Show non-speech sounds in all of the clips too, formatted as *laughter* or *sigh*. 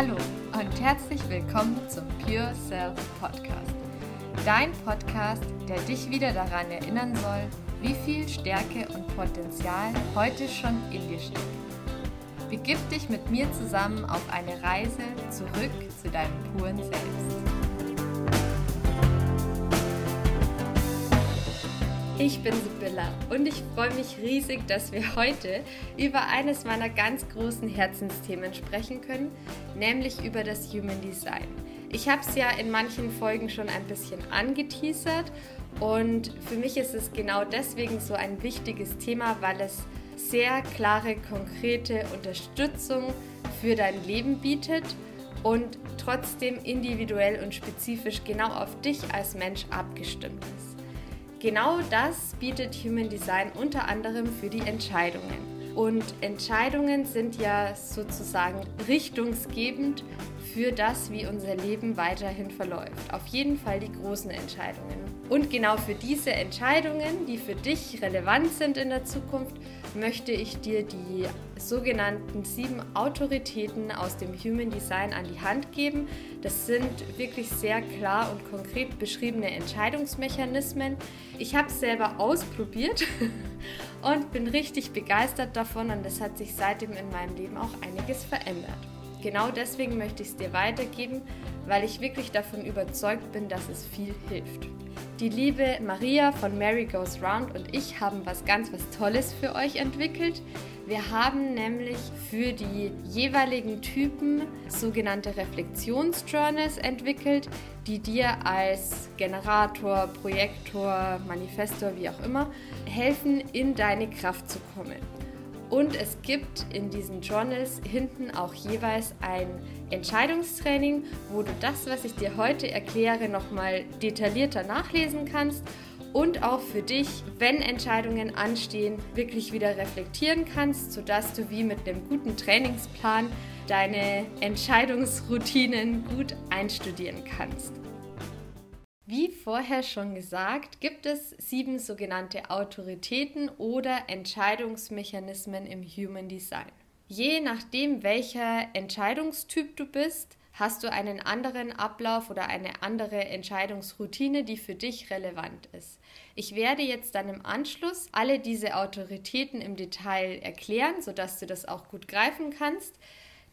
Hallo und herzlich willkommen zum Pure Self Podcast. Dein Podcast, der dich wieder daran erinnern soll, wie viel Stärke und Potenzial heute schon in dir steckt. Begib dich mit mir zusammen auf eine Reise zurück zu deinem puren Selbst. Ich bin Sibylla und ich freue mich riesig, dass wir heute über eines meiner ganz großen Herzensthemen sprechen können, nämlich über das Human Design. Ich habe es ja in manchen Folgen schon ein bisschen angeteasert und für mich ist es genau deswegen so ein wichtiges Thema, weil es sehr klare, konkrete Unterstützung für dein Leben bietet und trotzdem individuell und spezifisch genau auf dich als Mensch abgestimmt ist. Genau das bietet Human Design unter anderem für die Entscheidungen. Und Entscheidungen sind ja sozusagen richtungsgebend für das, wie unser Leben weiterhin verläuft. Auf jeden Fall die großen Entscheidungen. Und genau für diese Entscheidungen, die für dich relevant sind in der Zukunft, möchte ich dir die sogenannten sieben Autoritäten aus dem Human Design an die Hand geben. Das sind wirklich sehr klar und konkret beschriebene Entscheidungsmechanismen. Ich habe es selber ausprobiert *laughs* und bin richtig begeistert davon und es hat sich seitdem in meinem Leben auch einiges verändert. Genau deswegen möchte ich es dir weitergeben, weil ich wirklich davon überzeugt bin, dass es viel hilft. Die liebe Maria von Mary Goes Round und ich haben was ganz was Tolles für euch entwickelt. Wir haben nämlich für die jeweiligen Typen sogenannte Reflexionsjournals entwickelt, die dir als Generator, Projektor, Manifestor, wie auch immer, helfen, in deine Kraft zu kommen. Und es gibt in diesen Journals hinten auch jeweils ein Entscheidungstraining, wo du das, was ich dir heute erkläre, nochmal detaillierter nachlesen kannst und auch für dich, wenn Entscheidungen anstehen, wirklich wieder reflektieren kannst, sodass du wie mit einem guten Trainingsplan deine Entscheidungsroutinen gut einstudieren kannst. Wie vorher schon gesagt, gibt es sieben sogenannte Autoritäten oder Entscheidungsmechanismen im Human Design. Je nachdem, welcher Entscheidungstyp du bist, hast du einen anderen Ablauf oder eine andere Entscheidungsroutine, die für dich relevant ist. Ich werde jetzt dann im Anschluss alle diese Autoritäten im Detail erklären, sodass du das auch gut greifen kannst.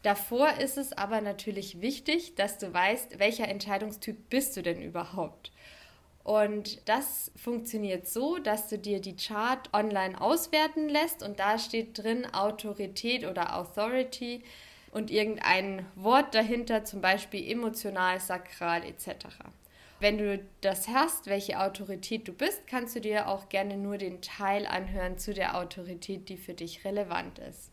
Davor ist es aber natürlich wichtig, dass du weißt, welcher Entscheidungstyp bist du denn überhaupt. Und das funktioniert so, dass du dir die Chart online auswerten lässt und da steht drin Autorität oder Authority und irgendein Wort dahinter, zum Beispiel emotional, sakral etc. Wenn du das hast, welche Autorität du bist, kannst du dir auch gerne nur den Teil anhören zu der Autorität, die für dich relevant ist.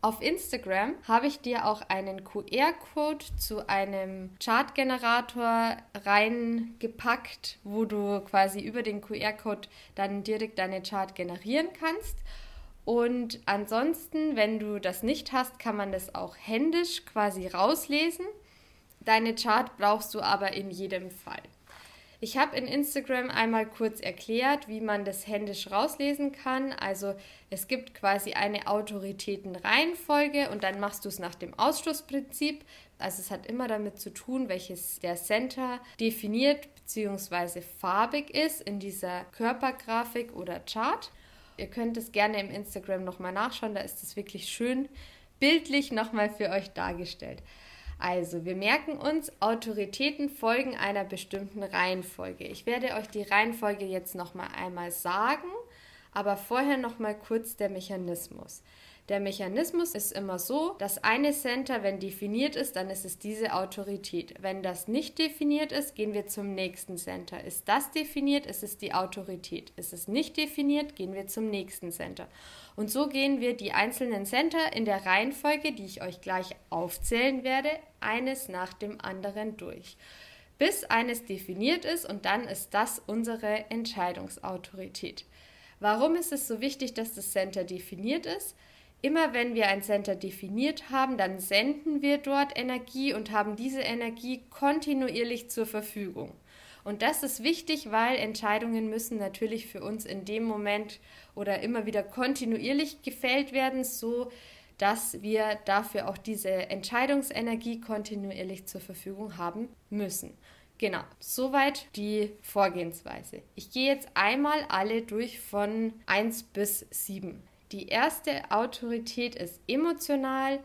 Auf Instagram habe ich dir auch einen QR-Code zu einem Chartgenerator reingepackt, wo du quasi über den QR-Code dann direkt deine Chart generieren kannst. Und ansonsten, wenn du das nicht hast, kann man das auch händisch quasi rauslesen. Deine Chart brauchst du aber in jedem Fall. Ich habe in Instagram einmal kurz erklärt, wie man das händisch rauslesen kann. Also es gibt quasi eine Autoritätenreihenfolge und dann machst du es nach dem Ausschlussprinzip. Also es hat immer damit zu tun, welches der Center definiert bzw. farbig ist in dieser Körpergrafik oder Chart. Ihr könnt es gerne im Instagram nochmal nachschauen, da ist es wirklich schön bildlich nochmal für euch dargestellt. Also, wir merken uns, Autoritäten folgen einer bestimmten Reihenfolge. Ich werde euch die Reihenfolge jetzt noch mal einmal sagen, aber vorher noch mal kurz der Mechanismus. Der Mechanismus ist immer so, dass eine Center, wenn definiert ist, dann ist es diese Autorität. Wenn das nicht definiert ist, gehen wir zum nächsten Center. Ist das definiert, ist es die Autorität. Ist es nicht definiert, gehen wir zum nächsten Center. Und so gehen wir die einzelnen Center in der Reihenfolge, die ich euch gleich aufzählen werde, eines nach dem anderen durch. Bis eines definiert ist und dann ist das unsere Entscheidungsautorität. Warum ist es so wichtig, dass das Center definiert ist? Immer wenn wir ein Center definiert haben, dann senden wir dort Energie und haben diese Energie kontinuierlich zur Verfügung. Und das ist wichtig, weil Entscheidungen müssen natürlich für uns in dem Moment oder immer wieder kontinuierlich gefällt werden, so dass wir dafür auch diese Entscheidungsenergie kontinuierlich zur Verfügung haben müssen. Genau, soweit die Vorgehensweise. Ich gehe jetzt einmal alle durch von 1 bis 7. Die erste Autorität ist emotional,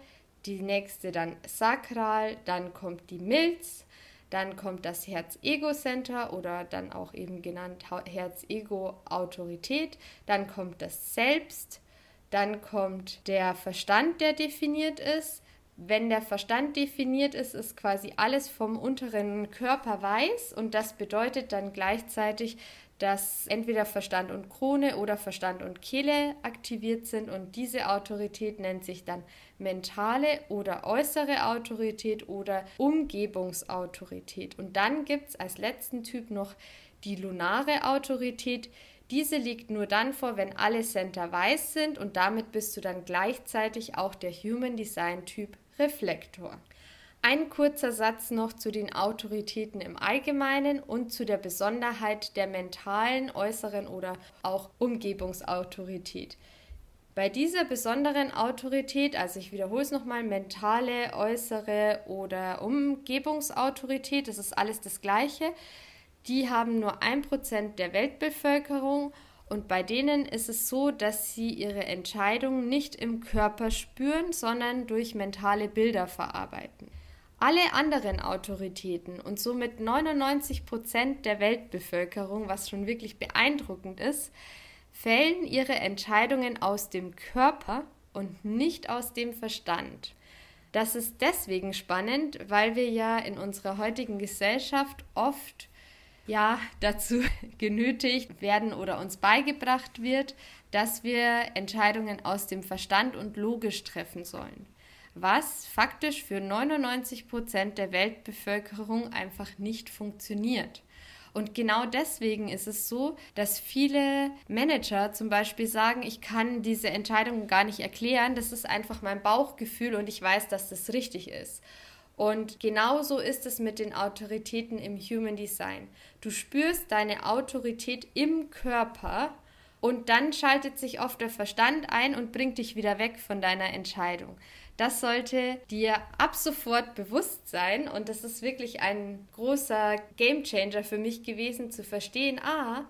die nächste dann sakral, dann kommt die Milz, dann kommt das Herz-Ego-Center oder dann auch eben genannt Herz-Ego-Autorität, dann kommt das Selbst, dann kommt der Verstand, der definiert ist, wenn der Verstand definiert ist, ist quasi alles vom unteren Körper weiß und das bedeutet dann gleichzeitig, dass entweder Verstand und Krone oder Verstand und Kehle aktiviert sind und diese Autorität nennt sich dann mentale oder äußere Autorität oder Umgebungsautorität. Und dann gibt es als letzten Typ noch die lunare Autorität. Diese liegt nur dann vor, wenn alle Center weiß sind und damit bist du dann gleichzeitig auch der Human Design Typ Reflektor. Ein kurzer Satz noch zu den Autoritäten im Allgemeinen und zu der Besonderheit der mentalen, äußeren oder auch Umgebungsautorität. Bei dieser besonderen Autorität, also ich wiederhole es nochmal, mentale, äußere oder Umgebungsautorität, das ist alles das gleiche, die haben nur ein Prozent der Weltbevölkerung und bei denen ist es so, dass sie ihre Entscheidungen nicht im Körper spüren, sondern durch mentale Bilder verarbeiten. Alle anderen Autoritäten und somit 99 Prozent der Weltbevölkerung, was schon wirklich beeindruckend ist, fällen ihre Entscheidungen aus dem Körper und nicht aus dem Verstand. Das ist deswegen spannend, weil wir ja in unserer heutigen Gesellschaft oft ja dazu *laughs* genötigt werden oder uns beigebracht wird, dass wir Entscheidungen aus dem Verstand und logisch treffen sollen. Was faktisch für 99 Prozent der Weltbevölkerung einfach nicht funktioniert. Und genau deswegen ist es so, dass viele Manager zum Beispiel sagen, ich kann diese Entscheidung gar nicht erklären, das ist einfach mein Bauchgefühl und ich weiß, dass das richtig ist. Und genauso ist es mit den Autoritäten im Human Design. Du spürst deine Autorität im Körper und dann schaltet sich oft der Verstand ein und bringt dich wieder weg von deiner Entscheidung. Das sollte dir ab sofort bewusst sein und das ist wirklich ein großer Gamechanger für mich gewesen zu verstehen, ah,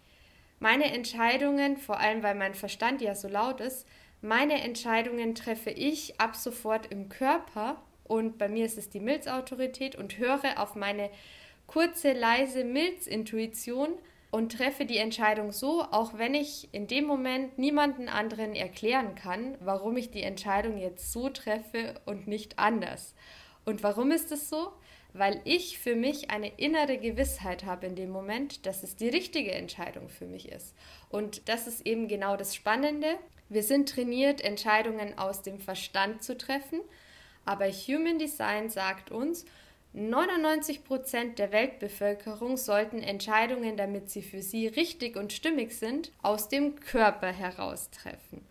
meine Entscheidungen, vor allem weil mein Verstand ja so laut ist, meine Entscheidungen treffe ich ab sofort im Körper und bei mir ist es die Milzautorität und höre auf meine kurze, leise Milzintuition und treffe die Entscheidung so, auch wenn ich in dem Moment niemanden anderen erklären kann, warum ich die Entscheidung jetzt so treffe und nicht anders. Und warum ist es so? Weil ich für mich eine innere Gewissheit habe in dem Moment, dass es die richtige Entscheidung für mich ist. Und das ist eben genau das Spannende. Wir sind trainiert, Entscheidungen aus dem Verstand zu treffen aber Human Design sagt uns, 99% der Weltbevölkerung sollten Entscheidungen, damit sie für sie richtig und stimmig sind, aus dem Körper heraus treffen.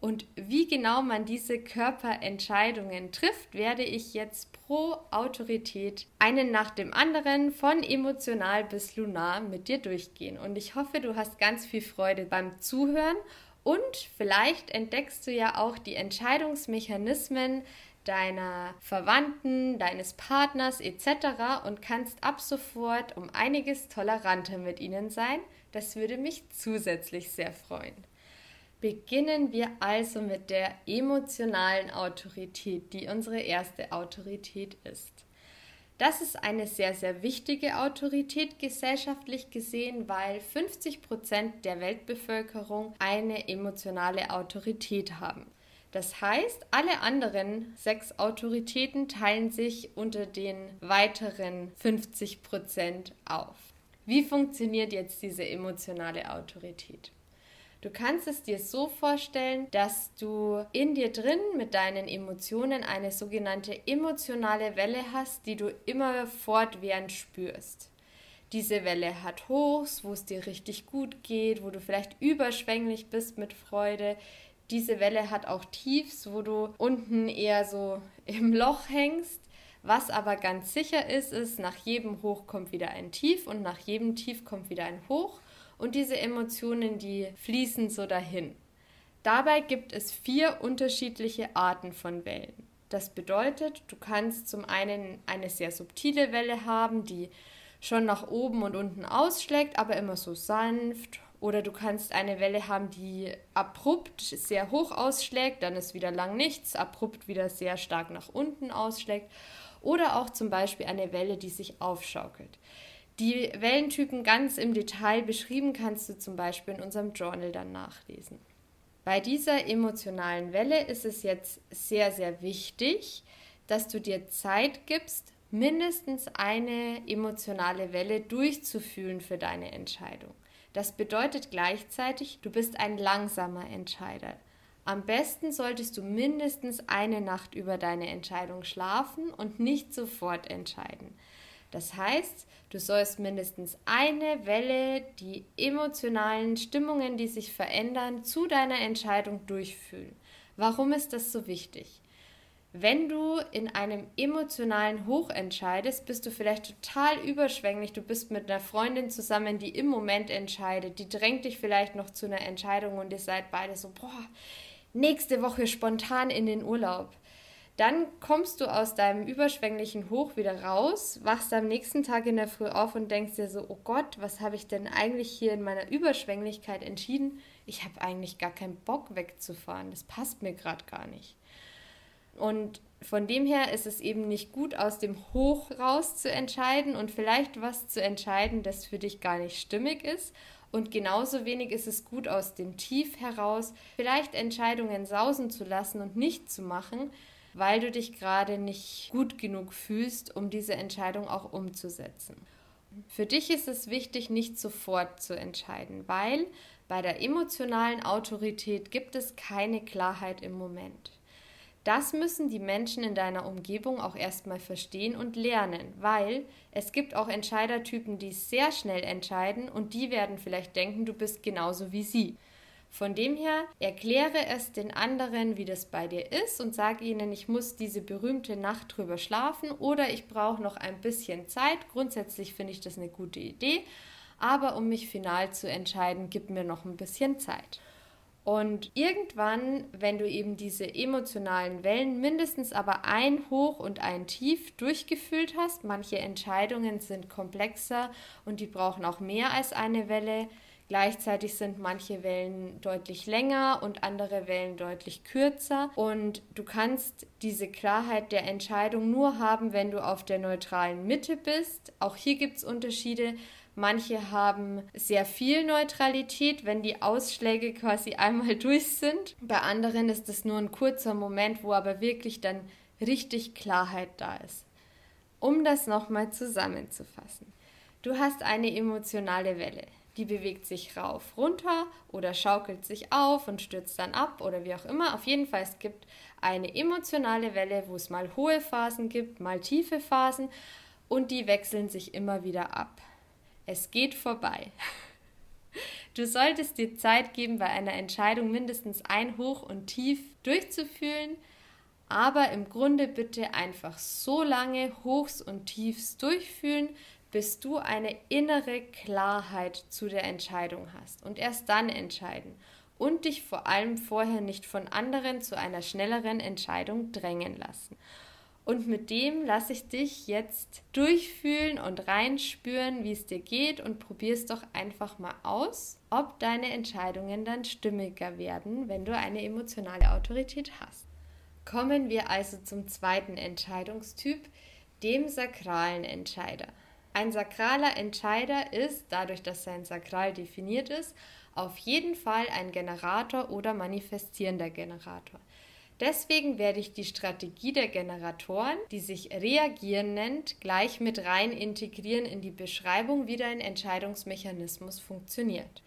Und wie genau man diese Körperentscheidungen trifft, werde ich jetzt pro Autorität einen nach dem anderen von emotional bis lunar mit dir durchgehen. Und ich hoffe, du hast ganz viel Freude beim Zuhören und vielleicht entdeckst du ja auch die Entscheidungsmechanismen, deiner Verwandten, deines Partners etc. und kannst ab sofort um einiges toleranter mit ihnen sein. Das würde mich zusätzlich sehr freuen. Beginnen wir also mit der emotionalen Autorität, die unsere erste Autorität ist. Das ist eine sehr, sehr wichtige Autorität gesellschaftlich gesehen, weil 50 Prozent der Weltbevölkerung eine emotionale Autorität haben. Das heißt, alle anderen sechs Autoritäten teilen sich unter den weiteren 50 Prozent auf. Wie funktioniert jetzt diese emotionale Autorität? Du kannst es dir so vorstellen, dass du in dir drin mit deinen Emotionen eine sogenannte emotionale Welle hast, die du immer fortwährend spürst. Diese Welle hat Hochs, wo es dir richtig gut geht, wo du vielleicht überschwänglich bist mit Freude diese Welle hat auch Tiefs, wo du unten eher so im Loch hängst. Was aber ganz sicher ist, ist, nach jedem Hoch kommt wieder ein Tief und nach jedem Tief kommt wieder ein Hoch. Und diese Emotionen, die fließen so dahin. Dabei gibt es vier unterschiedliche Arten von Wellen. Das bedeutet, du kannst zum einen eine sehr subtile Welle haben, die schon nach oben und unten ausschlägt, aber immer so sanft. Oder du kannst eine Welle haben, die abrupt sehr hoch ausschlägt, dann ist wieder lang nichts, abrupt wieder sehr stark nach unten ausschlägt. Oder auch zum Beispiel eine Welle, die sich aufschaukelt. Die Wellentypen ganz im Detail beschrieben kannst du zum Beispiel in unserem Journal dann nachlesen. Bei dieser emotionalen Welle ist es jetzt sehr, sehr wichtig, dass du dir Zeit gibst, mindestens eine emotionale Welle durchzufühlen für deine Entscheidung. Das bedeutet gleichzeitig, du bist ein langsamer Entscheider. Am besten solltest du mindestens eine Nacht über deine Entscheidung schlafen und nicht sofort entscheiden. Das heißt, du sollst mindestens eine Welle, die emotionalen Stimmungen, die sich verändern, zu deiner Entscheidung durchfühlen. Warum ist das so wichtig? Wenn du in einem emotionalen Hoch entscheidest, bist du vielleicht total überschwänglich. Du bist mit einer Freundin zusammen, die im Moment entscheidet. Die drängt dich vielleicht noch zu einer Entscheidung und ihr seid beide so, boah, nächste Woche spontan in den Urlaub. Dann kommst du aus deinem überschwänglichen Hoch wieder raus, wachst am nächsten Tag in der Früh auf und denkst dir so, oh Gott, was habe ich denn eigentlich hier in meiner Überschwänglichkeit entschieden? Ich habe eigentlich gar keinen Bock wegzufahren. Das passt mir gerade gar nicht. Und von dem her ist es eben nicht gut, aus dem Hoch raus zu entscheiden und vielleicht was zu entscheiden, das für dich gar nicht stimmig ist. Und genauso wenig ist es gut, aus dem Tief heraus vielleicht Entscheidungen sausen zu lassen und nicht zu machen, weil du dich gerade nicht gut genug fühlst, um diese Entscheidung auch umzusetzen. Für dich ist es wichtig, nicht sofort zu entscheiden, weil bei der emotionalen Autorität gibt es keine Klarheit im Moment. Das müssen die Menschen in deiner Umgebung auch erstmal verstehen und lernen, weil es gibt auch Entscheidertypen, die sehr schnell entscheiden und die werden vielleicht denken, du bist genauso wie sie. Von dem her erkläre es den anderen, wie das bei dir ist und sage ihnen, ich muss diese berühmte Nacht drüber schlafen oder ich brauche noch ein bisschen Zeit. Grundsätzlich finde ich das eine gute Idee, aber um mich final zu entscheiden, gib mir noch ein bisschen Zeit. Und irgendwann, wenn du eben diese emotionalen Wellen mindestens aber ein Hoch und ein Tief durchgefühlt hast, manche Entscheidungen sind komplexer und die brauchen auch mehr als eine Welle, Gleichzeitig sind manche Wellen deutlich länger und andere Wellen deutlich kürzer. Und du kannst diese Klarheit der Entscheidung nur haben, wenn du auf der neutralen Mitte bist. Auch hier gibt es Unterschiede. Manche haben sehr viel Neutralität, wenn die Ausschläge quasi einmal durch sind. Bei anderen ist es nur ein kurzer Moment, wo aber wirklich dann richtig Klarheit da ist. Um das nochmal zusammenzufassen. Du hast eine emotionale Welle die bewegt sich rauf, runter oder schaukelt sich auf und stürzt dann ab oder wie auch immer. Auf jeden Fall, es gibt eine emotionale Welle, wo es mal hohe Phasen gibt, mal tiefe Phasen und die wechseln sich immer wieder ab. Es geht vorbei. Du solltest dir Zeit geben, bei einer Entscheidung mindestens ein Hoch und Tief durchzufühlen, aber im Grunde bitte einfach so lange Hochs und Tiefs durchfühlen, bis du eine innere Klarheit zu der Entscheidung hast und erst dann entscheiden und dich vor allem vorher nicht von anderen zu einer schnelleren Entscheidung drängen lassen. Und mit dem lasse ich dich jetzt durchfühlen und reinspüren, wie es dir geht und probier es doch einfach mal aus, ob deine Entscheidungen dann stimmiger werden, wenn du eine emotionale Autorität hast. Kommen wir also zum zweiten Entscheidungstyp, dem sakralen Entscheider. Ein sakraler Entscheider ist, dadurch, dass sein Sakral definiert ist, auf jeden Fall ein Generator oder manifestierender Generator. Deswegen werde ich die Strategie der Generatoren, die sich reagieren nennt, gleich mit rein integrieren in die Beschreibung, wie dein Entscheidungsmechanismus funktioniert.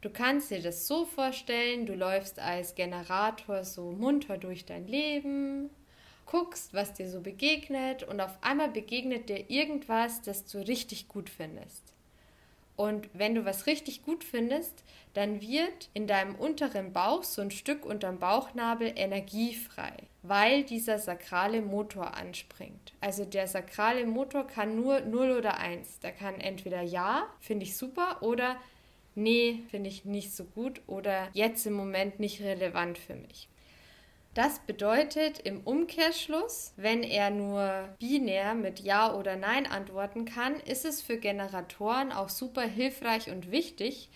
Du kannst dir das so vorstellen, du läufst als Generator so munter durch dein Leben, guckst, was dir so begegnet und auf einmal begegnet dir irgendwas, das du richtig gut findest. Und wenn du was richtig gut findest, dann wird in deinem unteren Bauch so ein Stück unterm Bauchnabel energiefrei, weil dieser sakrale Motor anspringt. Also der sakrale Motor kann nur 0 oder 1. Der kann entweder ja, finde ich super, oder nee, finde ich nicht so gut oder jetzt im Moment nicht relevant für mich. Das bedeutet im Umkehrschluss, wenn er nur binär mit Ja oder Nein antworten kann, ist es für Generatoren auch super hilfreich und wichtig,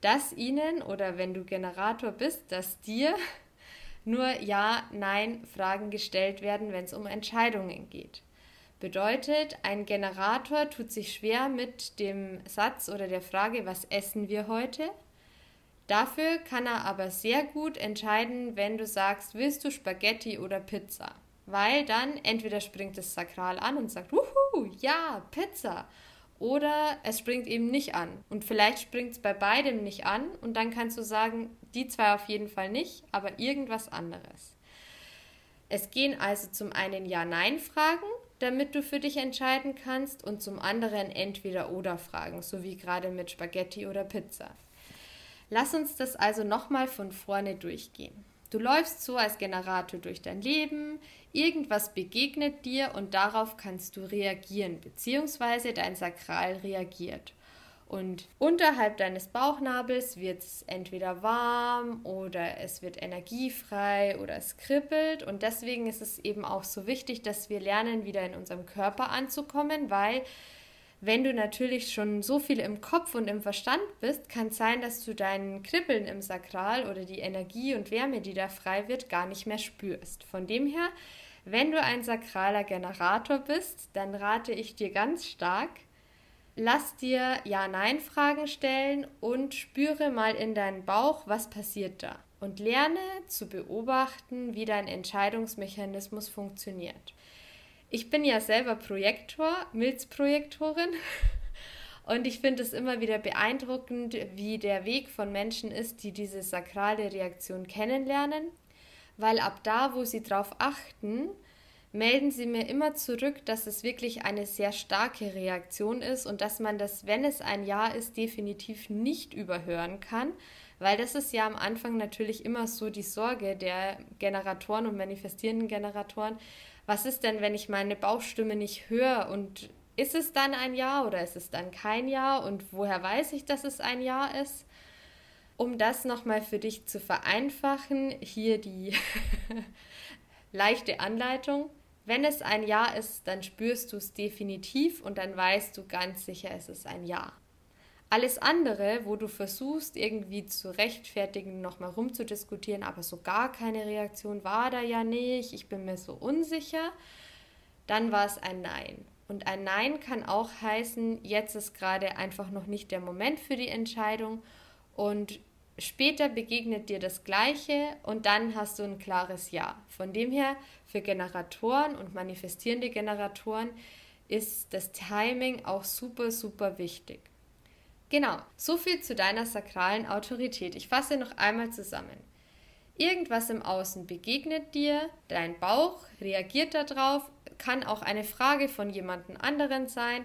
dass ihnen oder wenn du Generator bist, dass dir *laughs* nur Ja, Nein Fragen gestellt werden, wenn es um Entscheidungen geht. Bedeutet, ein Generator tut sich schwer mit dem Satz oder der Frage, was essen wir heute? Dafür kann er aber sehr gut entscheiden, wenn du sagst, willst du Spaghetti oder Pizza? Weil dann entweder springt das Sakral an und sagt, wuhu, ja, Pizza. Oder es springt eben nicht an. Und vielleicht springt es bei beidem nicht an und dann kannst du sagen, die zwei auf jeden Fall nicht, aber irgendwas anderes. Es gehen also zum einen Ja-Nein-Fragen, damit du für dich entscheiden kannst, und zum anderen Entweder-Oder-Fragen, so wie gerade mit Spaghetti oder Pizza. Lass uns das also nochmal von vorne durchgehen. Du läufst so als Generator durch dein Leben, irgendwas begegnet dir und darauf kannst du reagieren, beziehungsweise dein Sakral reagiert. Und unterhalb deines Bauchnabels wird es entweder warm oder es wird energiefrei oder es kribbelt. Und deswegen ist es eben auch so wichtig, dass wir lernen, wieder in unserem Körper anzukommen, weil wenn du natürlich schon so viel im Kopf und im Verstand bist, kann es sein, dass du dein Kribbeln im Sakral oder die Energie und Wärme, die da frei wird, gar nicht mehr spürst. Von dem her, wenn du ein sakraler Generator bist, dann rate ich dir ganz stark, lass dir Ja-Nein-Fragen stellen und spüre mal in deinen Bauch, was passiert da. Und lerne zu beobachten, wie dein Entscheidungsmechanismus funktioniert. Ich bin ja selber Projektor, Milzprojektorin. *laughs* Und ich finde es immer wieder beeindruckend, wie der Weg von Menschen ist, die diese sakrale Reaktion kennenlernen. Weil ab da, wo sie drauf achten, melden sie mir immer zurück, dass es wirklich eine sehr starke Reaktion ist und dass man das, wenn es ein Ja ist, definitiv nicht überhören kann, weil das ist ja am Anfang natürlich immer so die Sorge der Generatoren und manifestierenden Generatoren, was ist denn, wenn ich meine Bauchstimme nicht höre und ist es dann ein Ja oder ist es dann kein Ja und woher weiß ich, dass es ein Ja ist? Um das nochmal für dich zu vereinfachen, hier die *laughs* leichte Anleitung. Wenn es ein Ja ist, dann spürst du es definitiv und dann weißt du ganz sicher, es ist ein Ja. Alles andere, wo du versuchst, irgendwie zu rechtfertigen, nochmal rumzudiskutieren, aber so gar keine Reaktion war da ja nicht, ich bin mir so unsicher, dann war es ein Nein. Und ein Nein kann auch heißen, jetzt ist gerade einfach noch nicht der Moment für die Entscheidung und später begegnet dir das Gleiche und dann hast du ein klares Ja. Von dem her, für Generatoren und manifestierende Generatoren ist das Timing auch super, super wichtig. Genau, so viel zu deiner sakralen Autorität. Ich fasse noch einmal zusammen. Irgendwas im Außen begegnet dir, dein Bauch reagiert darauf, kann auch eine Frage von jemandem anderen sein.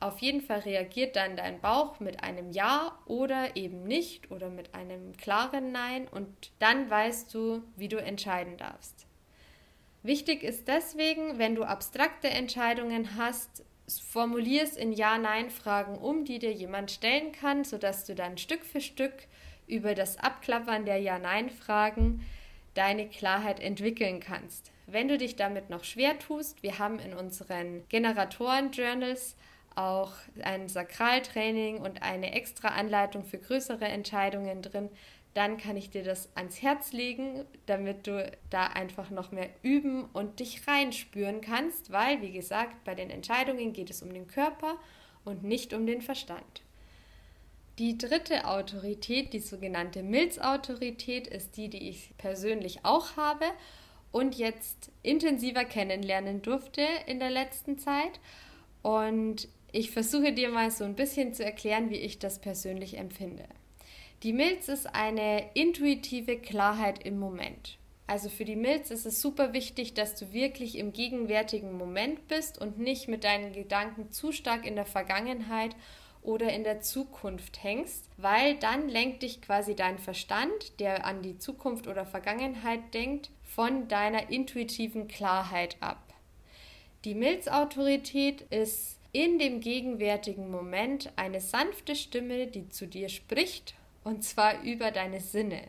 Auf jeden Fall reagiert dann dein Bauch mit einem Ja oder eben nicht oder mit einem klaren Nein und dann weißt du, wie du entscheiden darfst. Wichtig ist deswegen, wenn du abstrakte Entscheidungen hast, formulier es in Ja-Nein-Fragen um, die dir jemand stellen kann, sodass du dann Stück für Stück über das Abklappern der Ja-Nein-Fragen deine Klarheit entwickeln kannst. Wenn du dich damit noch schwer tust, wir haben in unseren Generatoren-Journals auch ein Sakraltraining und eine extra Anleitung für größere Entscheidungen drin dann kann ich dir das ans Herz legen, damit du da einfach noch mehr üben und dich reinspüren kannst, weil, wie gesagt, bei den Entscheidungen geht es um den Körper und nicht um den Verstand. Die dritte Autorität, die sogenannte Milzautorität, ist die, die ich persönlich auch habe und jetzt intensiver kennenlernen durfte in der letzten Zeit. Und ich versuche dir mal so ein bisschen zu erklären, wie ich das persönlich empfinde. Die Milz ist eine intuitive Klarheit im Moment. Also für die Milz ist es super wichtig, dass du wirklich im gegenwärtigen Moment bist und nicht mit deinen Gedanken zu stark in der Vergangenheit oder in der Zukunft hängst, weil dann lenkt dich quasi dein Verstand, der an die Zukunft oder Vergangenheit denkt, von deiner intuitiven Klarheit ab. Die Milzautorität ist in dem gegenwärtigen Moment eine sanfte Stimme, die zu dir spricht, und zwar über deine Sinne.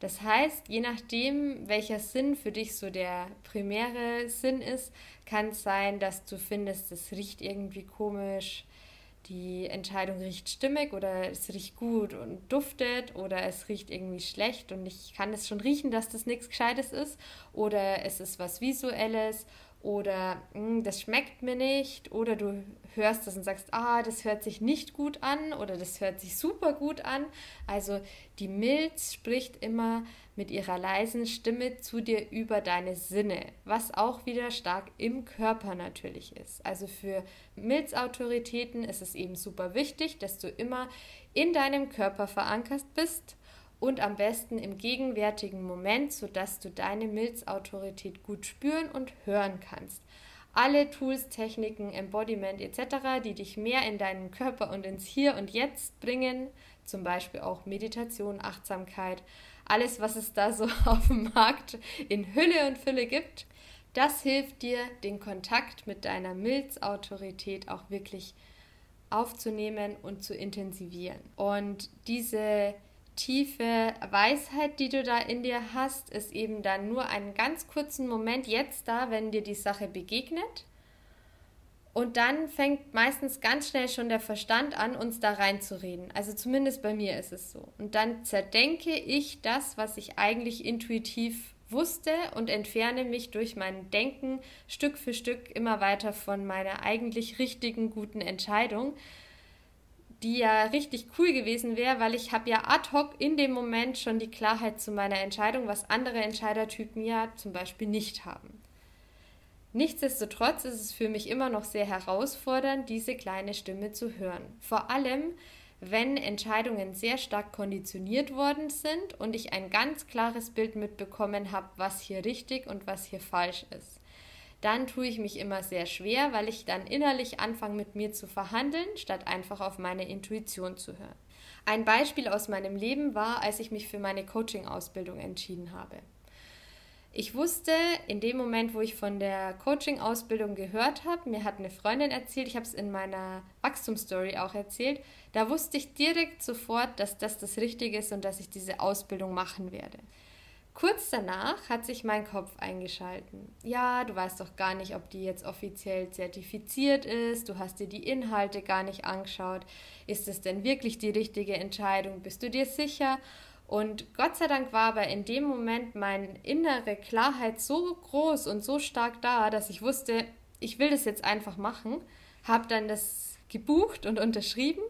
Das heißt, je nachdem, welcher Sinn für dich so der primäre Sinn ist, kann es sein, dass du findest, es riecht irgendwie komisch, die Entscheidung riecht stimmig oder es riecht gut und duftet oder es riecht irgendwie schlecht und ich kann es schon riechen, dass das nichts Gescheites ist oder es ist was Visuelles oder hm, das schmeckt mir nicht oder du hörst das und sagst, ah, das hört sich nicht gut an oder das hört sich super gut an. Also die Milz spricht immer mit ihrer leisen Stimme zu dir über deine Sinne, was auch wieder stark im Körper natürlich ist. Also für Milzautoritäten ist es eben super wichtig, dass du immer in deinem Körper verankert bist und am besten im gegenwärtigen Moment, sodass du deine Milzautorität gut spüren und hören kannst. Alle Tools, Techniken, Embodiment etc., die dich mehr in deinen Körper und ins Hier und Jetzt bringen, zum Beispiel auch Meditation, Achtsamkeit, alles, was es da so *laughs* auf dem Markt in Hülle und Fülle gibt, das hilft dir, den Kontakt mit deiner Milzautorität auch wirklich aufzunehmen und zu intensivieren. Und diese tiefe Weisheit, die du da in dir hast, ist eben dann nur einen ganz kurzen Moment jetzt da, wenn dir die Sache begegnet. Und dann fängt meistens ganz schnell schon der Verstand an, uns da reinzureden. Also zumindest bei mir ist es so. Und dann zerdenke ich das, was ich eigentlich intuitiv wusste und entferne mich durch mein Denken Stück für Stück immer weiter von meiner eigentlich richtigen guten Entscheidung die ja richtig cool gewesen wäre, weil ich habe ja ad hoc in dem Moment schon die Klarheit zu meiner Entscheidung, was andere Entscheidertypen ja zum Beispiel nicht haben. Nichtsdestotrotz ist es für mich immer noch sehr herausfordernd, diese kleine Stimme zu hören. Vor allem, wenn Entscheidungen sehr stark konditioniert worden sind und ich ein ganz klares Bild mitbekommen habe, was hier richtig und was hier falsch ist dann tue ich mich immer sehr schwer, weil ich dann innerlich anfange mit mir zu verhandeln, statt einfach auf meine Intuition zu hören. Ein Beispiel aus meinem Leben war, als ich mich für meine Coaching-Ausbildung entschieden habe. Ich wusste in dem Moment, wo ich von der Coaching-Ausbildung gehört habe, mir hat eine Freundin erzählt, ich habe es in meiner Wachstumsstory auch erzählt, da wusste ich direkt sofort, dass das das Richtige ist und dass ich diese Ausbildung machen werde. Kurz danach hat sich mein Kopf eingeschalten. Ja, du weißt doch gar nicht, ob die jetzt offiziell zertifiziert ist, du hast dir die Inhalte gar nicht angeschaut. Ist es denn wirklich die richtige Entscheidung? Bist du dir sicher? Und Gott sei Dank war aber in dem Moment meine innere Klarheit so groß und so stark da, dass ich wusste, ich will das jetzt einfach machen. Habe dann das gebucht und unterschrieben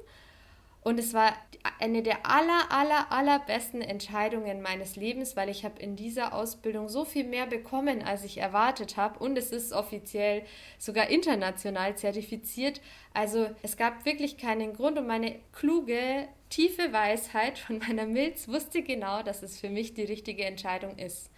und es war eine der aller, aller, allerbesten Entscheidungen meines Lebens, weil ich habe in dieser Ausbildung so viel mehr bekommen, als ich erwartet habe. Und es ist offiziell sogar international zertifiziert. Also es gab wirklich keinen Grund und meine kluge, tiefe Weisheit von meiner Milz wusste genau, dass es für mich die richtige Entscheidung ist.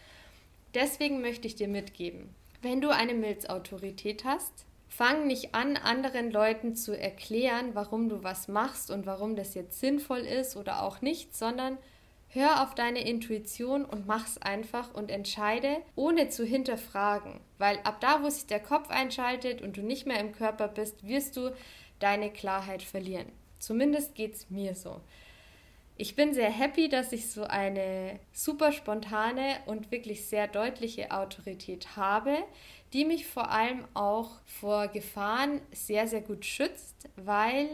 Deswegen möchte ich dir mitgeben, wenn du eine Milzautorität hast, Fang nicht an, anderen Leuten zu erklären, warum du was machst und warum das jetzt sinnvoll ist oder auch nicht, sondern hör auf deine Intuition und mach's einfach und entscheide, ohne zu hinterfragen. Weil ab da, wo sich der Kopf einschaltet und du nicht mehr im Körper bist, wirst du deine Klarheit verlieren. Zumindest geht's mir so. Ich bin sehr happy, dass ich so eine super spontane und wirklich sehr deutliche Autorität habe, die mich vor allem auch vor Gefahren sehr, sehr gut schützt, weil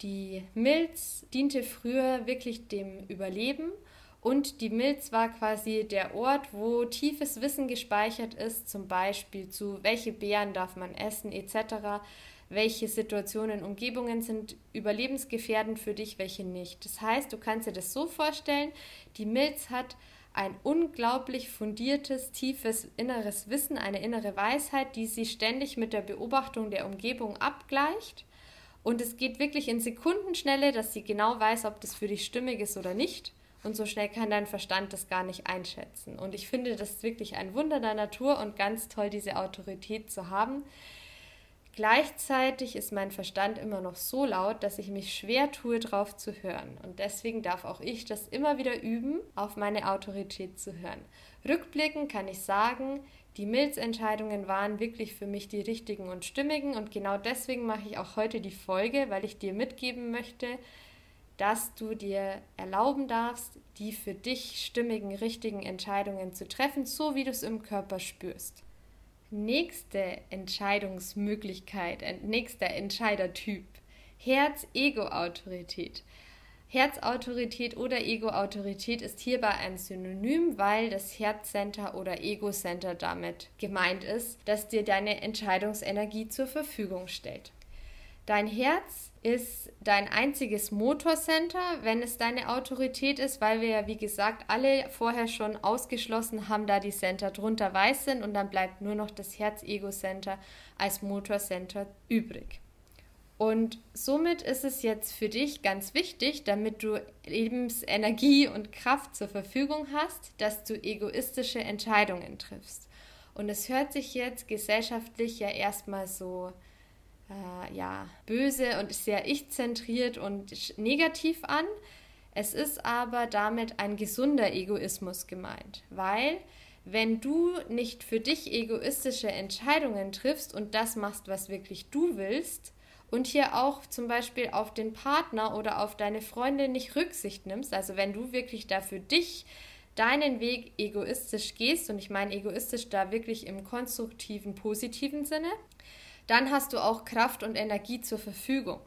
die Milz diente früher wirklich dem Überleben und die Milz war quasi der Ort, wo tiefes Wissen gespeichert ist, zum Beispiel zu welche Beeren darf man essen etc., welche Situationen, Umgebungen sind überlebensgefährdend für dich, welche nicht. Das heißt, du kannst dir das so vorstellen, die Milz hat ein unglaublich fundiertes, tiefes inneres Wissen, eine innere Weisheit, die sie ständig mit der Beobachtung der Umgebung abgleicht. Und es geht wirklich in Sekundenschnelle, dass sie genau weiß, ob das für dich stimmig ist oder nicht. Und so schnell kann dein Verstand das gar nicht einschätzen. Und ich finde, das ist wirklich ein Wunder der Natur und ganz toll, diese Autorität zu haben. Gleichzeitig ist mein Verstand immer noch so laut, dass ich mich schwer tue, drauf zu hören. Und deswegen darf auch ich das immer wieder üben, auf meine Autorität zu hören. Rückblickend kann ich sagen, die Milzentscheidungen waren wirklich für mich die richtigen und stimmigen. Und genau deswegen mache ich auch heute die Folge, weil ich dir mitgeben möchte, dass du dir erlauben darfst, die für dich stimmigen, richtigen Entscheidungen zu treffen, so wie du es im Körper spürst. Nächste Entscheidungsmöglichkeit, nächster Entscheidertyp. Herz-Ego-Autorität. Herzautorität oder Ego-Autorität ist hierbei ein Synonym, weil das Herzcenter oder Ego-Center damit gemeint ist, das dir deine Entscheidungsenergie zur Verfügung stellt. Dein Herz ist dein einziges Motorcenter, wenn es deine Autorität ist, weil wir ja, wie gesagt, alle vorher schon ausgeschlossen haben, da die Center drunter weiß sind und dann bleibt nur noch das Herz-Ego-Center als Motorcenter übrig. Und somit ist es jetzt für dich ganz wichtig, damit du Lebensenergie und Kraft zur Verfügung hast, dass du egoistische Entscheidungen triffst. Und es hört sich jetzt gesellschaftlich ja erstmal so äh, ja, böse und sehr ich-zentriert und negativ an. Es ist aber damit ein gesunder Egoismus gemeint, weil wenn du nicht für dich egoistische Entscheidungen triffst und das machst, was wirklich du willst, und hier auch zum Beispiel auf den Partner oder auf deine Freunde nicht Rücksicht nimmst, also wenn du wirklich da für dich deinen Weg egoistisch gehst, und ich meine egoistisch da wirklich im konstruktiven, positiven Sinne, dann hast du auch Kraft und Energie zur Verfügung.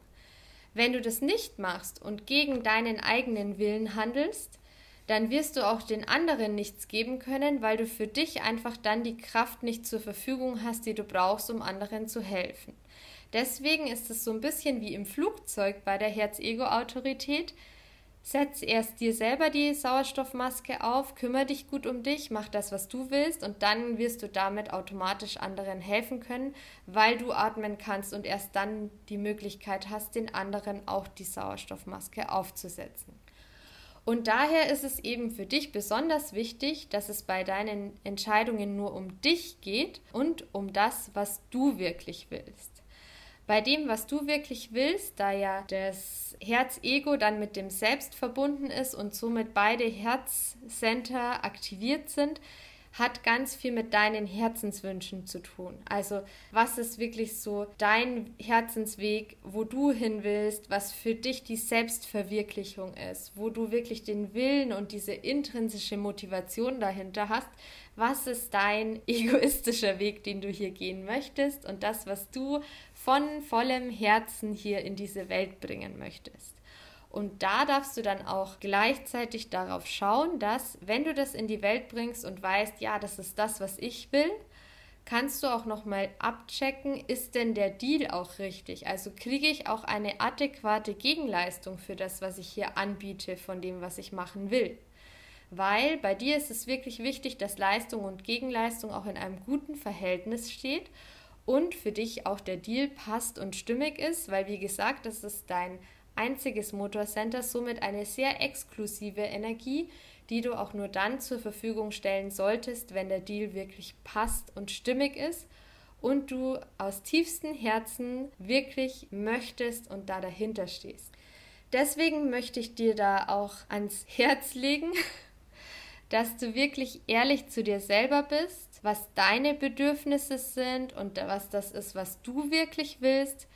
Wenn du das nicht machst und gegen deinen eigenen Willen handelst, dann wirst du auch den anderen nichts geben können, weil du für dich einfach dann die Kraft nicht zur Verfügung hast, die du brauchst, um anderen zu helfen. Deswegen ist es so ein bisschen wie im Flugzeug bei der Herz-Ego-Autorität. Setz erst dir selber die Sauerstoffmaske auf, kümmere dich gut um dich, mach das, was du willst und dann wirst du damit automatisch anderen helfen können, weil du atmen kannst und erst dann die Möglichkeit hast, den anderen auch die Sauerstoffmaske aufzusetzen. Und daher ist es eben für dich besonders wichtig, dass es bei deinen Entscheidungen nur um dich geht und um das, was du wirklich willst. Bei dem, was du wirklich willst, da ja das Herz-Ego dann mit dem Selbst verbunden ist und somit beide Herzcenter aktiviert sind, hat ganz viel mit deinen Herzenswünschen zu tun. Also was ist wirklich so dein Herzensweg, wo du hin willst, was für dich die Selbstverwirklichung ist, wo du wirklich den Willen und diese intrinsische Motivation dahinter hast. Was ist dein *laughs* egoistischer Weg, den du hier gehen möchtest und das, was du von vollem Herzen hier in diese Welt bringen möchtest. Und da darfst du dann auch gleichzeitig darauf schauen, dass, wenn du das in die Welt bringst und weißt, ja, das ist das, was ich will, kannst du auch nochmal abchecken, ist denn der Deal auch richtig? Also kriege ich auch eine adäquate Gegenleistung für das, was ich hier anbiete, von dem, was ich machen will? Weil bei dir ist es wirklich wichtig, dass Leistung und Gegenleistung auch in einem guten Verhältnis steht und für dich auch der Deal passt und stimmig ist, weil wie gesagt, das ist dein einziges Motorcenter, somit eine sehr exklusive Energie, die du auch nur dann zur Verfügung stellen solltest, wenn der Deal wirklich passt und stimmig ist und du aus tiefstem Herzen wirklich möchtest und da dahinter stehst. Deswegen möchte ich dir da auch ans Herz legen, *laughs* dass du wirklich ehrlich zu dir selber bist, was deine Bedürfnisse sind und was das ist, was du wirklich willst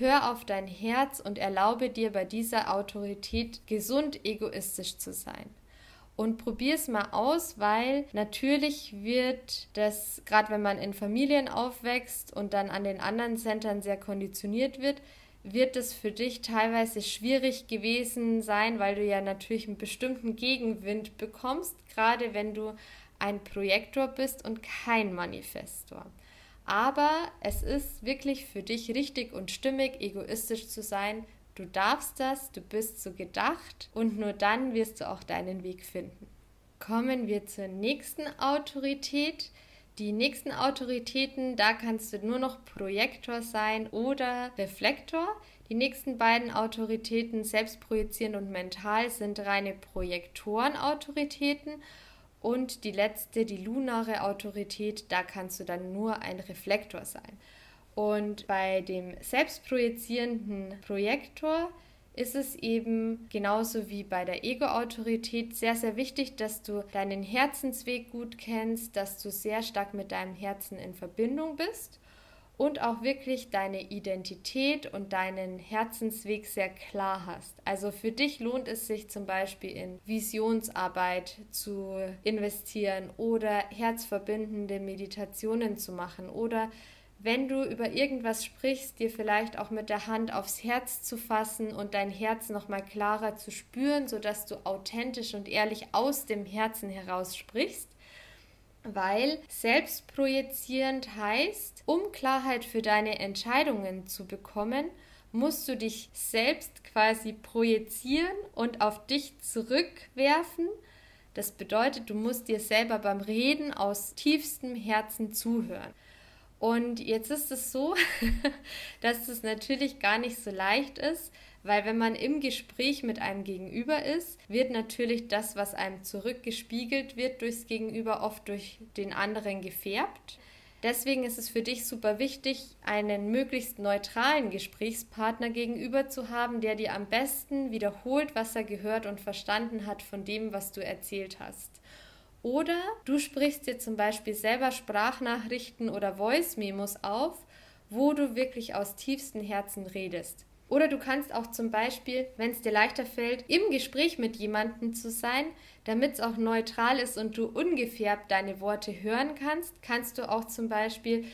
Hör auf dein Herz und erlaube dir bei dieser Autorität gesund egoistisch zu sein. Und probier es mal aus, weil natürlich wird das, gerade wenn man in Familien aufwächst und dann an den anderen Centern sehr konditioniert wird, wird es für dich teilweise schwierig gewesen sein, weil du ja natürlich einen bestimmten Gegenwind bekommst, gerade wenn du ein Projektor bist und kein Manifestor. Aber es ist wirklich für dich richtig und stimmig, egoistisch zu sein. Du darfst das, du bist so gedacht und nur dann wirst du auch deinen Weg finden. Kommen wir zur nächsten Autorität. Die nächsten Autoritäten, da kannst du nur noch Projektor sein oder Reflektor. Die nächsten beiden Autoritäten, selbstprojizierend und mental, sind reine Projektorenautoritäten und die letzte, die lunare Autorität, da kannst du dann nur ein Reflektor sein. Und bei dem selbstprojizierenden Projektor ist es eben genauso wie bei der Ego-Autorität sehr, sehr wichtig, dass du deinen Herzensweg gut kennst, dass du sehr stark mit deinem Herzen in Verbindung bist und auch wirklich deine Identität und deinen Herzensweg sehr klar hast. Also für dich lohnt es sich zum Beispiel in Visionsarbeit zu investieren oder herzverbindende Meditationen zu machen oder wenn du über irgendwas sprichst, dir vielleicht auch mit der Hand aufs Herz zu fassen und dein Herz noch mal klarer zu spüren, sodass du authentisch und ehrlich aus dem Herzen heraus sprichst weil selbstprojizierend heißt, um Klarheit für deine Entscheidungen zu bekommen, musst du dich selbst quasi projizieren und auf dich zurückwerfen. Das bedeutet, du musst dir selber beim Reden aus tiefstem Herzen zuhören. Und jetzt ist es so, *laughs* dass es natürlich gar nicht so leicht ist, weil wenn man im Gespräch mit einem Gegenüber ist, wird natürlich das, was einem zurückgespiegelt wird durchs Gegenüber, oft durch den anderen gefärbt. Deswegen ist es für dich super wichtig, einen möglichst neutralen Gesprächspartner gegenüber zu haben, der dir am besten wiederholt, was er gehört und verstanden hat von dem, was du erzählt hast. Oder du sprichst dir zum Beispiel selber Sprachnachrichten oder Voice-Memos auf, wo du wirklich aus tiefstem Herzen redest. Oder du kannst auch zum Beispiel, wenn es dir leichter fällt, im Gespräch mit jemandem zu sein, damit es auch neutral ist und du ungefärbt deine Worte hören kannst, kannst du auch zum Beispiel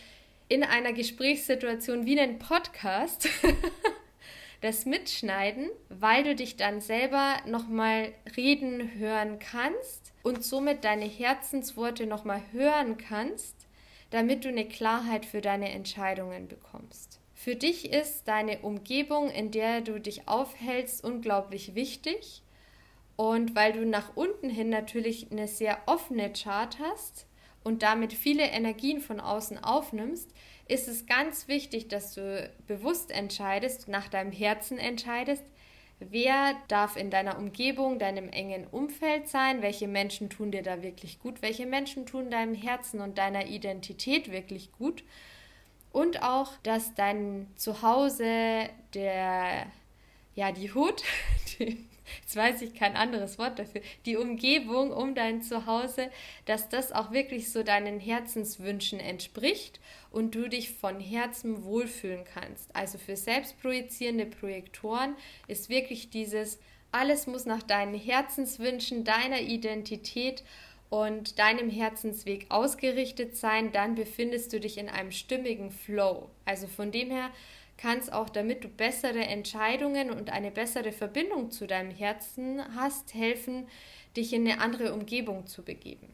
in einer Gesprächssituation wie einen Podcast *laughs* das mitschneiden, weil du dich dann selber nochmal reden hören kannst und somit deine Herzensworte nochmal hören kannst, damit du eine Klarheit für deine Entscheidungen bekommst. Für dich ist deine Umgebung, in der du dich aufhältst, unglaublich wichtig. Und weil du nach unten hin natürlich eine sehr offene Chart hast und damit viele Energien von außen aufnimmst, ist es ganz wichtig, dass du bewusst entscheidest, nach deinem Herzen entscheidest, wer darf in deiner Umgebung, deinem engen Umfeld sein, welche Menschen tun dir da wirklich gut, welche Menschen tun deinem Herzen und deiner Identität wirklich gut? Und auch, dass dein Zuhause, der, ja, die Hut, *laughs* die, jetzt weiß ich kein anderes Wort dafür, die Umgebung um dein Zuhause, dass das auch wirklich so deinen Herzenswünschen entspricht und du dich von Herzen wohlfühlen kannst. Also für selbstprojizierende Projektoren ist wirklich dieses, alles muss nach deinen Herzenswünschen, deiner Identität und deinem Herzensweg ausgerichtet sein, dann befindest du dich in einem stimmigen Flow. Also von dem her kann es auch, damit du bessere Entscheidungen und eine bessere Verbindung zu deinem Herzen hast, helfen, dich in eine andere Umgebung zu begeben.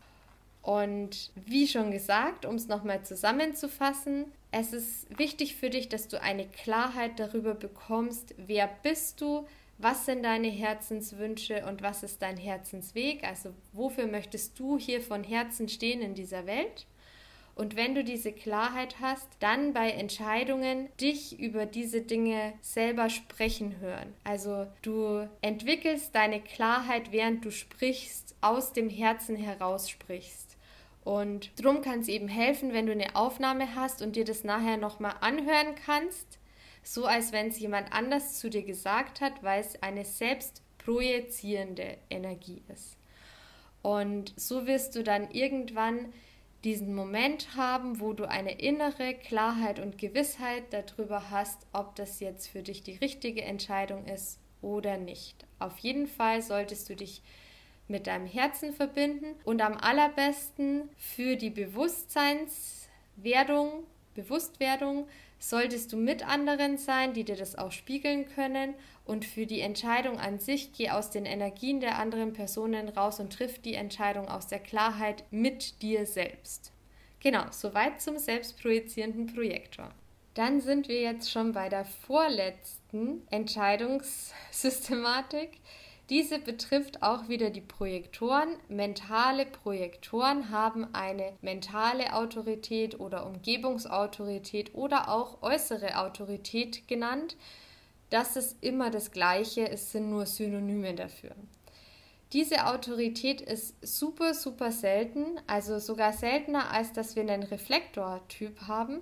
Und wie schon gesagt, um es nochmal zusammenzufassen, es ist wichtig für dich, dass du eine Klarheit darüber bekommst, wer bist du, was sind deine Herzenswünsche und was ist dein Herzensweg? Also wofür möchtest du hier von Herzen stehen in dieser Welt? Und wenn du diese Klarheit hast, dann bei Entscheidungen dich über diese Dinge selber sprechen hören. Also du entwickelst deine Klarheit, während du sprichst, aus dem Herzen heraus sprichst. Und darum kann es eben helfen, wenn du eine Aufnahme hast und dir das nachher nochmal anhören kannst so als wenn es jemand anders zu dir gesagt hat, weil es eine selbst projizierende Energie ist. Und so wirst du dann irgendwann diesen Moment haben, wo du eine innere Klarheit und Gewissheit darüber hast, ob das jetzt für dich die richtige Entscheidung ist oder nicht. Auf jeden Fall solltest du dich mit deinem Herzen verbinden und am allerbesten für die Bewusstseinswerdung, Bewusstwerdung solltest du mit anderen sein, die dir das auch spiegeln können. Und für die Entscheidung an sich geh aus den Energien der anderen Personen raus und triff die Entscheidung aus der Klarheit mit dir selbst. Genau, soweit zum selbstprojizierenden Projektor. Dann sind wir jetzt schon bei der vorletzten Entscheidungssystematik. Diese betrifft auch wieder die Projektoren. Mentale Projektoren haben eine mentale Autorität oder Umgebungsautorität oder auch äußere Autorität genannt. Das ist immer das Gleiche, es sind nur Synonyme dafür. Diese Autorität ist super, super selten, also sogar seltener, als dass wir einen Reflektortyp haben.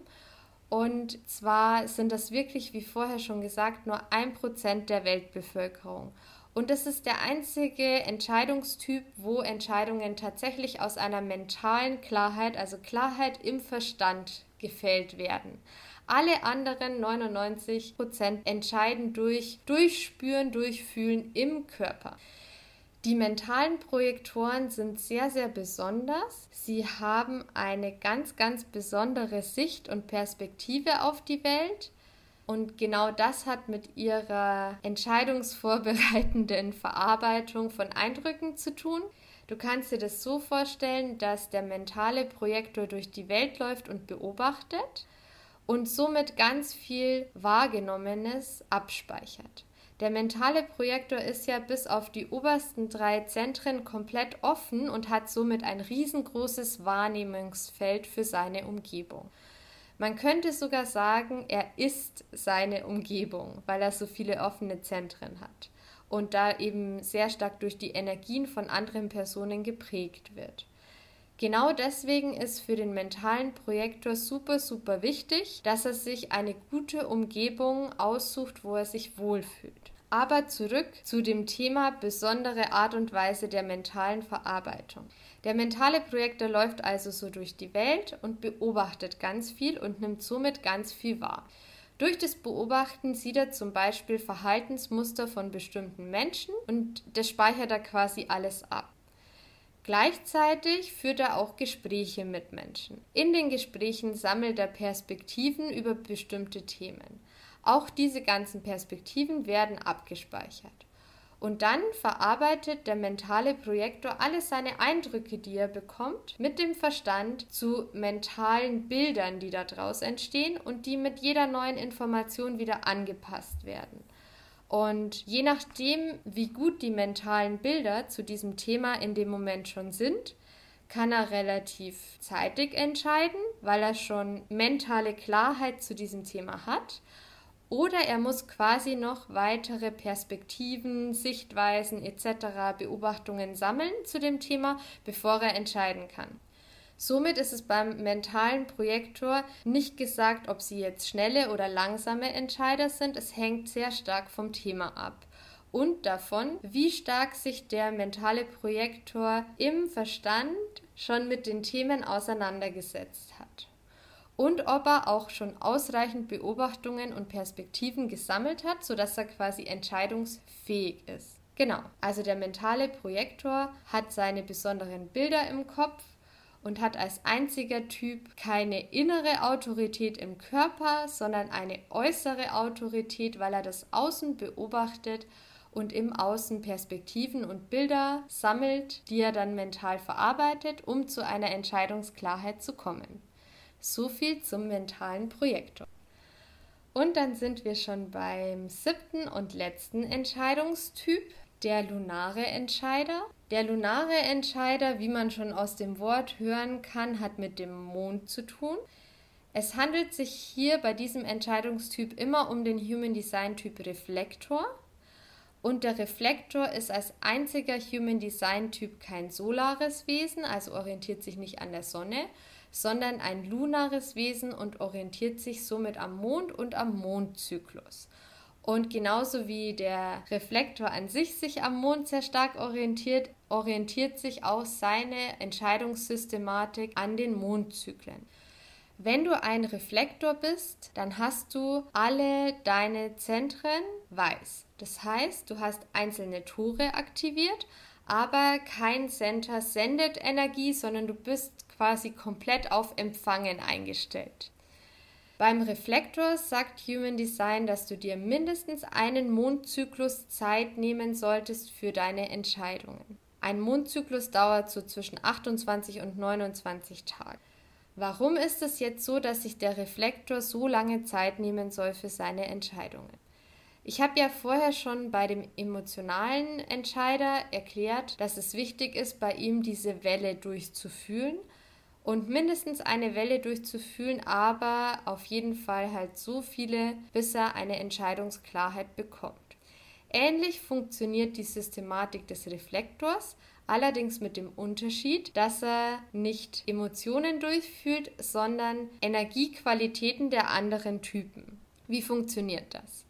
Und zwar sind das wirklich, wie vorher schon gesagt, nur ein Prozent der Weltbevölkerung. Und das ist der einzige Entscheidungstyp, wo Entscheidungen tatsächlich aus einer mentalen Klarheit, also Klarheit im Verstand, gefällt werden. Alle anderen 99 Prozent entscheiden durch Durchspüren, Durchfühlen im Körper. Die mentalen Projektoren sind sehr, sehr besonders. Sie haben eine ganz, ganz besondere Sicht und Perspektive auf die Welt. Und genau das hat mit ihrer entscheidungsvorbereitenden *laughs* Verarbeitung von Eindrücken zu tun. Du kannst dir das so vorstellen, dass der mentale Projektor durch die Welt läuft und beobachtet und somit ganz viel Wahrgenommenes abspeichert. Der mentale Projektor ist ja bis auf die obersten drei Zentren komplett offen und hat somit ein riesengroßes Wahrnehmungsfeld für seine Umgebung. Man könnte sogar sagen, er ist seine Umgebung, weil er so viele offene Zentren hat und da eben sehr stark durch die Energien von anderen Personen geprägt wird. Genau deswegen ist für den mentalen Projektor super, super wichtig, dass er sich eine gute Umgebung aussucht, wo er sich wohlfühlt. Aber zurück zu dem Thema besondere Art und Weise der mentalen Verarbeitung. Der mentale Projektor läuft also so durch die Welt und beobachtet ganz viel und nimmt somit ganz viel wahr. Durch das Beobachten sieht er zum Beispiel Verhaltensmuster von bestimmten Menschen und das speichert er quasi alles ab. Gleichzeitig führt er auch Gespräche mit Menschen. In den Gesprächen sammelt er Perspektiven über bestimmte Themen. Auch diese ganzen Perspektiven werden abgespeichert. Und dann verarbeitet der mentale Projektor alle seine Eindrücke, die er bekommt, mit dem Verstand zu mentalen Bildern, die daraus entstehen und die mit jeder neuen Information wieder angepasst werden. Und je nachdem, wie gut die mentalen Bilder zu diesem Thema in dem Moment schon sind, kann er relativ zeitig entscheiden, weil er schon mentale Klarheit zu diesem Thema hat. Oder er muss quasi noch weitere Perspektiven, Sichtweisen etc., Beobachtungen sammeln zu dem Thema, bevor er entscheiden kann. Somit ist es beim mentalen Projektor nicht gesagt, ob sie jetzt schnelle oder langsame Entscheider sind. Es hängt sehr stark vom Thema ab und davon, wie stark sich der mentale Projektor im Verstand schon mit den Themen auseinandergesetzt hat. Und ob er auch schon ausreichend Beobachtungen und Perspektiven gesammelt hat, sodass er quasi entscheidungsfähig ist. Genau, also der mentale Projektor hat seine besonderen Bilder im Kopf und hat als einziger Typ keine innere Autorität im Körper, sondern eine äußere Autorität, weil er das Außen beobachtet und im Außen Perspektiven und Bilder sammelt, die er dann mental verarbeitet, um zu einer Entscheidungsklarheit zu kommen. So viel zum mentalen Projektor. Und dann sind wir schon beim siebten und letzten Entscheidungstyp, der lunare Entscheider. Der lunare Entscheider, wie man schon aus dem Wort hören kann, hat mit dem Mond zu tun. Es handelt sich hier bei diesem Entscheidungstyp immer um den Human Design Typ Reflektor. Und der Reflektor ist als einziger Human Design Typ kein solares Wesen, also orientiert sich nicht an der Sonne, sondern ein lunares Wesen und orientiert sich somit am Mond und am Mondzyklus. Und genauso wie der Reflektor an sich sich am Mond sehr stark orientiert, orientiert sich auch seine Entscheidungssystematik an den Mondzyklen. Wenn du ein Reflektor bist, dann hast du alle deine Zentren weiß. Das heißt, du hast einzelne Tore aktiviert, aber kein Center sendet Energie, sondern du bist quasi komplett auf Empfangen eingestellt. Beim Reflektor sagt Human Design, dass du dir mindestens einen Mondzyklus Zeit nehmen solltest für deine Entscheidungen. Ein Mondzyklus dauert so zwischen 28 und 29 Tagen. Warum ist es jetzt so, dass sich der Reflektor so lange Zeit nehmen soll für seine Entscheidungen? Ich habe ja vorher schon bei dem emotionalen Entscheider erklärt, dass es wichtig ist, bei ihm diese Welle durchzufühlen und mindestens eine Welle durchzufühlen, aber auf jeden Fall halt so viele, bis er eine Entscheidungsklarheit bekommt. Ähnlich funktioniert die Systematik des Reflektors, allerdings mit dem Unterschied, dass er nicht Emotionen durchfühlt, sondern Energiequalitäten der anderen Typen. Wie funktioniert das?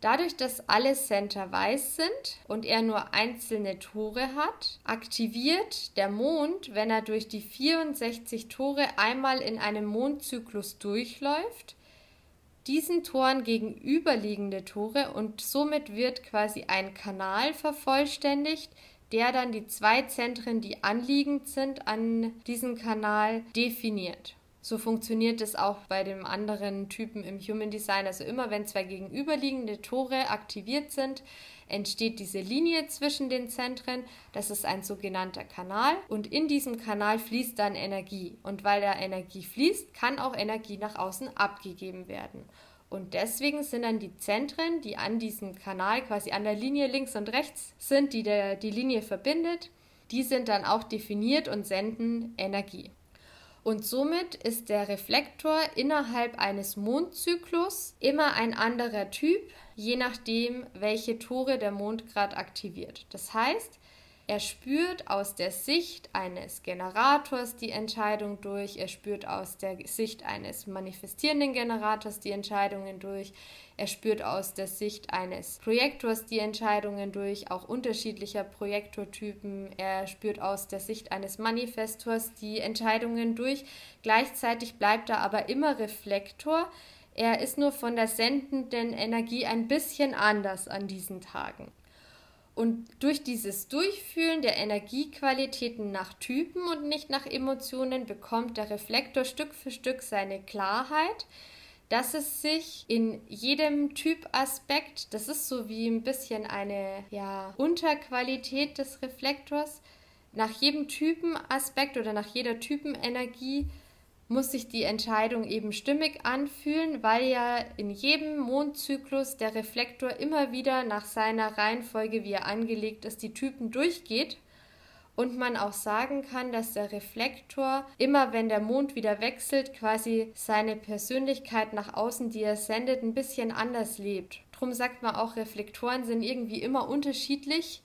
Dadurch, dass alle Center weiß sind und er nur einzelne Tore hat, aktiviert der Mond, wenn er durch die 64 Tore einmal in einem Mondzyklus durchläuft, diesen Toren gegenüberliegende Tore und somit wird quasi ein Kanal vervollständigt, der dann die zwei Zentren, die anliegend sind an diesem Kanal, definiert. So funktioniert es auch bei dem anderen Typen im Human Design. Also immer wenn zwei gegenüberliegende Tore aktiviert sind, entsteht diese Linie zwischen den Zentren. Das ist ein sogenannter Kanal und in diesem Kanal fließt dann Energie. Und weil da Energie fließt, kann auch Energie nach außen abgegeben werden. Und deswegen sind dann die Zentren, die an diesem Kanal quasi an der Linie links und rechts sind, die der, die Linie verbindet, die sind dann auch definiert und senden Energie. Und somit ist der Reflektor innerhalb eines Mondzyklus immer ein anderer Typ, je nachdem, welche Tore der Mond gerade aktiviert. Das heißt, er spürt aus der Sicht eines Generators die Entscheidung durch, er spürt aus der Sicht eines manifestierenden Generators die Entscheidungen durch, er spürt aus der Sicht eines Projektors die Entscheidungen durch, auch unterschiedlicher Projektortypen, er spürt aus der Sicht eines Manifestors die Entscheidungen durch, gleichzeitig bleibt er aber immer Reflektor, er ist nur von der sendenden Energie ein bisschen anders an diesen Tagen. Und durch dieses Durchfühlen der Energiequalitäten nach Typen und nicht nach Emotionen bekommt der Reflektor Stück für Stück seine Klarheit, dass es sich in jedem Typaspekt, das ist so wie ein bisschen eine ja, Unterqualität des Reflektors, nach jedem Typenaspekt oder nach jeder Typenenergie muss sich die Entscheidung eben stimmig anfühlen, weil ja in jedem Mondzyklus der Reflektor immer wieder nach seiner Reihenfolge, wie er angelegt ist, die Typen durchgeht und man auch sagen kann, dass der Reflektor immer, wenn der Mond wieder wechselt, quasi seine Persönlichkeit nach außen, die er sendet, ein bisschen anders lebt. Drum sagt man auch, Reflektoren sind irgendwie immer unterschiedlich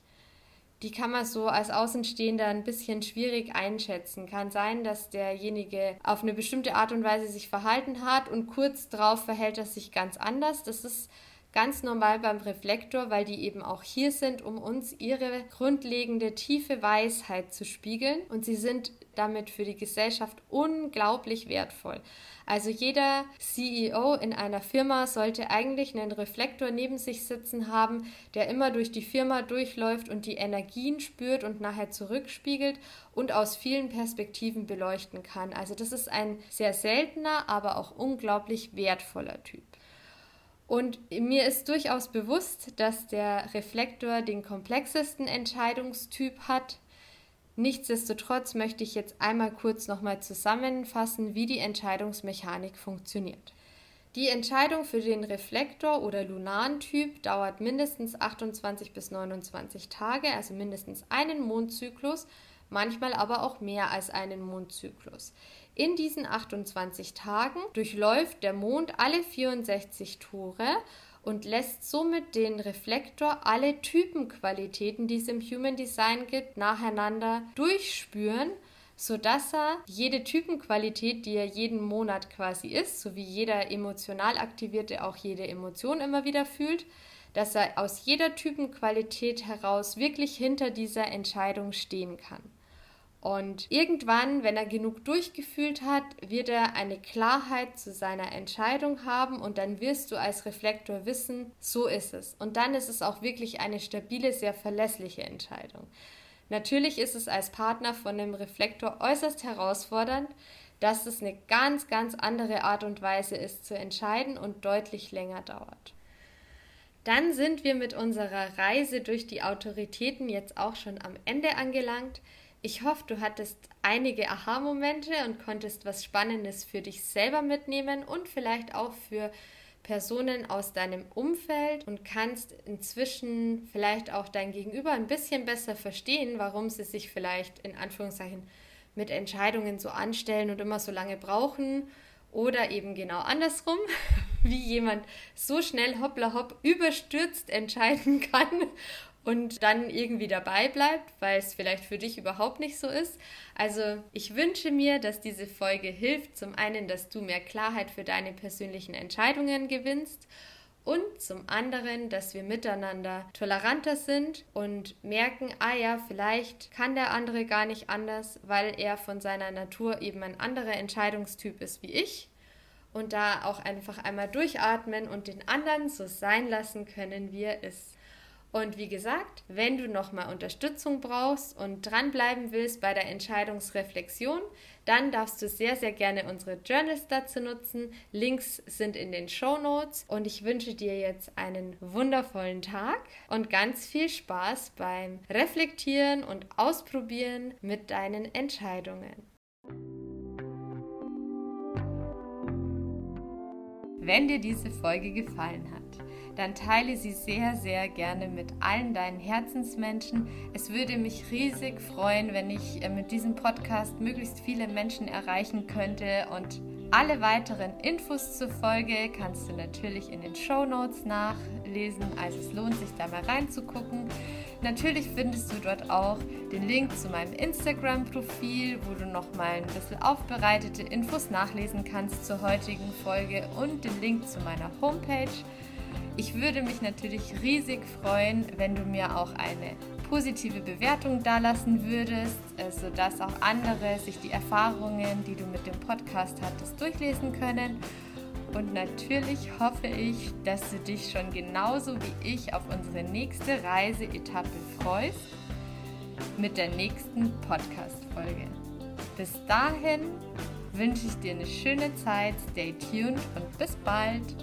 die kann man so als Außenstehender ein bisschen schwierig einschätzen. Kann sein, dass derjenige auf eine bestimmte Art und Weise sich verhalten hat und kurz darauf verhält er sich ganz anders. Das ist ganz normal beim Reflektor, weil die eben auch hier sind, um uns ihre grundlegende tiefe Weisheit zu spiegeln. Und sie sind damit für die Gesellschaft unglaublich wertvoll. Also jeder CEO in einer Firma sollte eigentlich einen Reflektor neben sich sitzen haben, der immer durch die Firma durchläuft und die Energien spürt und nachher zurückspiegelt und aus vielen Perspektiven beleuchten kann. Also das ist ein sehr seltener, aber auch unglaublich wertvoller Typ. Und mir ist durchaus bewusst, dass der Reflektor den komplexesten Entscheidungstyp hat, Nichtsdestotrotz möchte ich jetzt einmal kurz nochmal zusammenfassen, wie die Entscheidungsmechanik funktioniert. Die Entscheidung für den Reflektor oder lunaren Typ dauert mindestens 28 bis 29 Tage, also mindestens einen Mondzyklus, manchmal aber auch mehr als einen Mondzyklus. In diesen 28 Tagen durchläuft der Mond alle 64 Tore und lässt somit den Reflektor alle Typenqualitäten, die es im Human Design gibt, nacheinander durchspüren, sodass er jede Typenqualität, die er jeden Monat quasi ist, so wie jeder emotional aktivierte auch jede Emotion immer wieder fühlt, dass er aus jeder Typenqualität heraus wirklich hinter dieser Entscheidung stehen kann. Und irgendwann, wenn er genug durchgefühlt hat, wird er eine Klarheit zu seiner Entscheidung haben und dann wirst du als Reflektor wissen, so ist es. Und dann ist es auch wirklich eine stabile, sehr verlässliche Entscheidung. Natürlich ist es als Partner von dem Reflektor äußerst herausfordernd, dass es eine ganz, ganz andere Art und Weise ist zu entscheiden und deutlich länger dauert. Dann sind wir mit unserer Reise durch die Autoritäten jetzt auch schon am Ende angelangt. Ich hoffe, du hattest einige Aha-Momente und konntest was Spannendes für dich selber mitnehmen und vielleicht auch für Personen aus deinem Umfeld und kannst inzwischen vielleicht auch dein Gegenüber ein bisschen besser verstehen, warum sie sich vielleicht in Anführungszeichen mit Entscheidungen so anstellen und immer so lange brauchen oder eben genau andersrum, *laughs* wie jemand so schnell hoppla hopp überstürzt entscheiden kann und dann irgendwie dabei bleibt, weil es vielleicht für dich überhaupt nicht so ist. Also ich wünsche mir, dass diese Folge hilft, zum einen, dass du mehr Klarheit für deine persönlichen Entscheidungen gewinnst und zum anderen, dass wir miteinander toleranter sind und merken, ah ja, vielleicht kann der andere gar nicht anders, weil er von seiner Natur eben ein anderer Entscheidungstyp ist wie ich und da auch einfach einmal durchatmen und den anderen so sein lassen können, wie er ist. Und wie gesagt, wenn du nochmal Unterstützung brauchst und dranbleiben willst bei der Entscheidungsreflexion, dann darfst du sehr, sehr gerne unsere Journals dazu nutzen. Links sind in den Show Notes und ich wünsche dir jetzt einen wundervollen Tag und ganz viel Spaß beim Reflektieren und Ausprobieren mit deinen Entscheidungen. Wenn dir diese Folge gefallen hat, dann teile sie sehr, sehr gerne mit allen deinen Herzensmenschen. Es würde mich riesig freuen, wenn ich äh, mit diesem Podcast möglichst viele Menschen erreichen könnte und alle weiteren Infos zur Folge kannst du natürlich in den Show Notes nachlesen, also es lohnt sich da mal reinzugucken. Natürlich findest du dort auch den Link zu meinem Instagram-Profil, wo du nochmal ein bisschen aufbereitete Infos nachlesen kannst zur heutigen Folge und den Link zu meiner Homepage. Ich würde mich natürlich riesig freuen, wenn du mir auch eine positive Bewertung dalassen würdest, äh, sodass auch andere sich die Erfahrungen, die du mit dem Podcast hattest, durchlesen können. Und natürlich hoffe ich, dass du dich schon genauso wie ich auf unsere nächste Reiseetappe freust mit der nächsten Podcast-Folge. Bis dahin wünsche ich dir eine schöne Zeit, stay tuned und bis bald.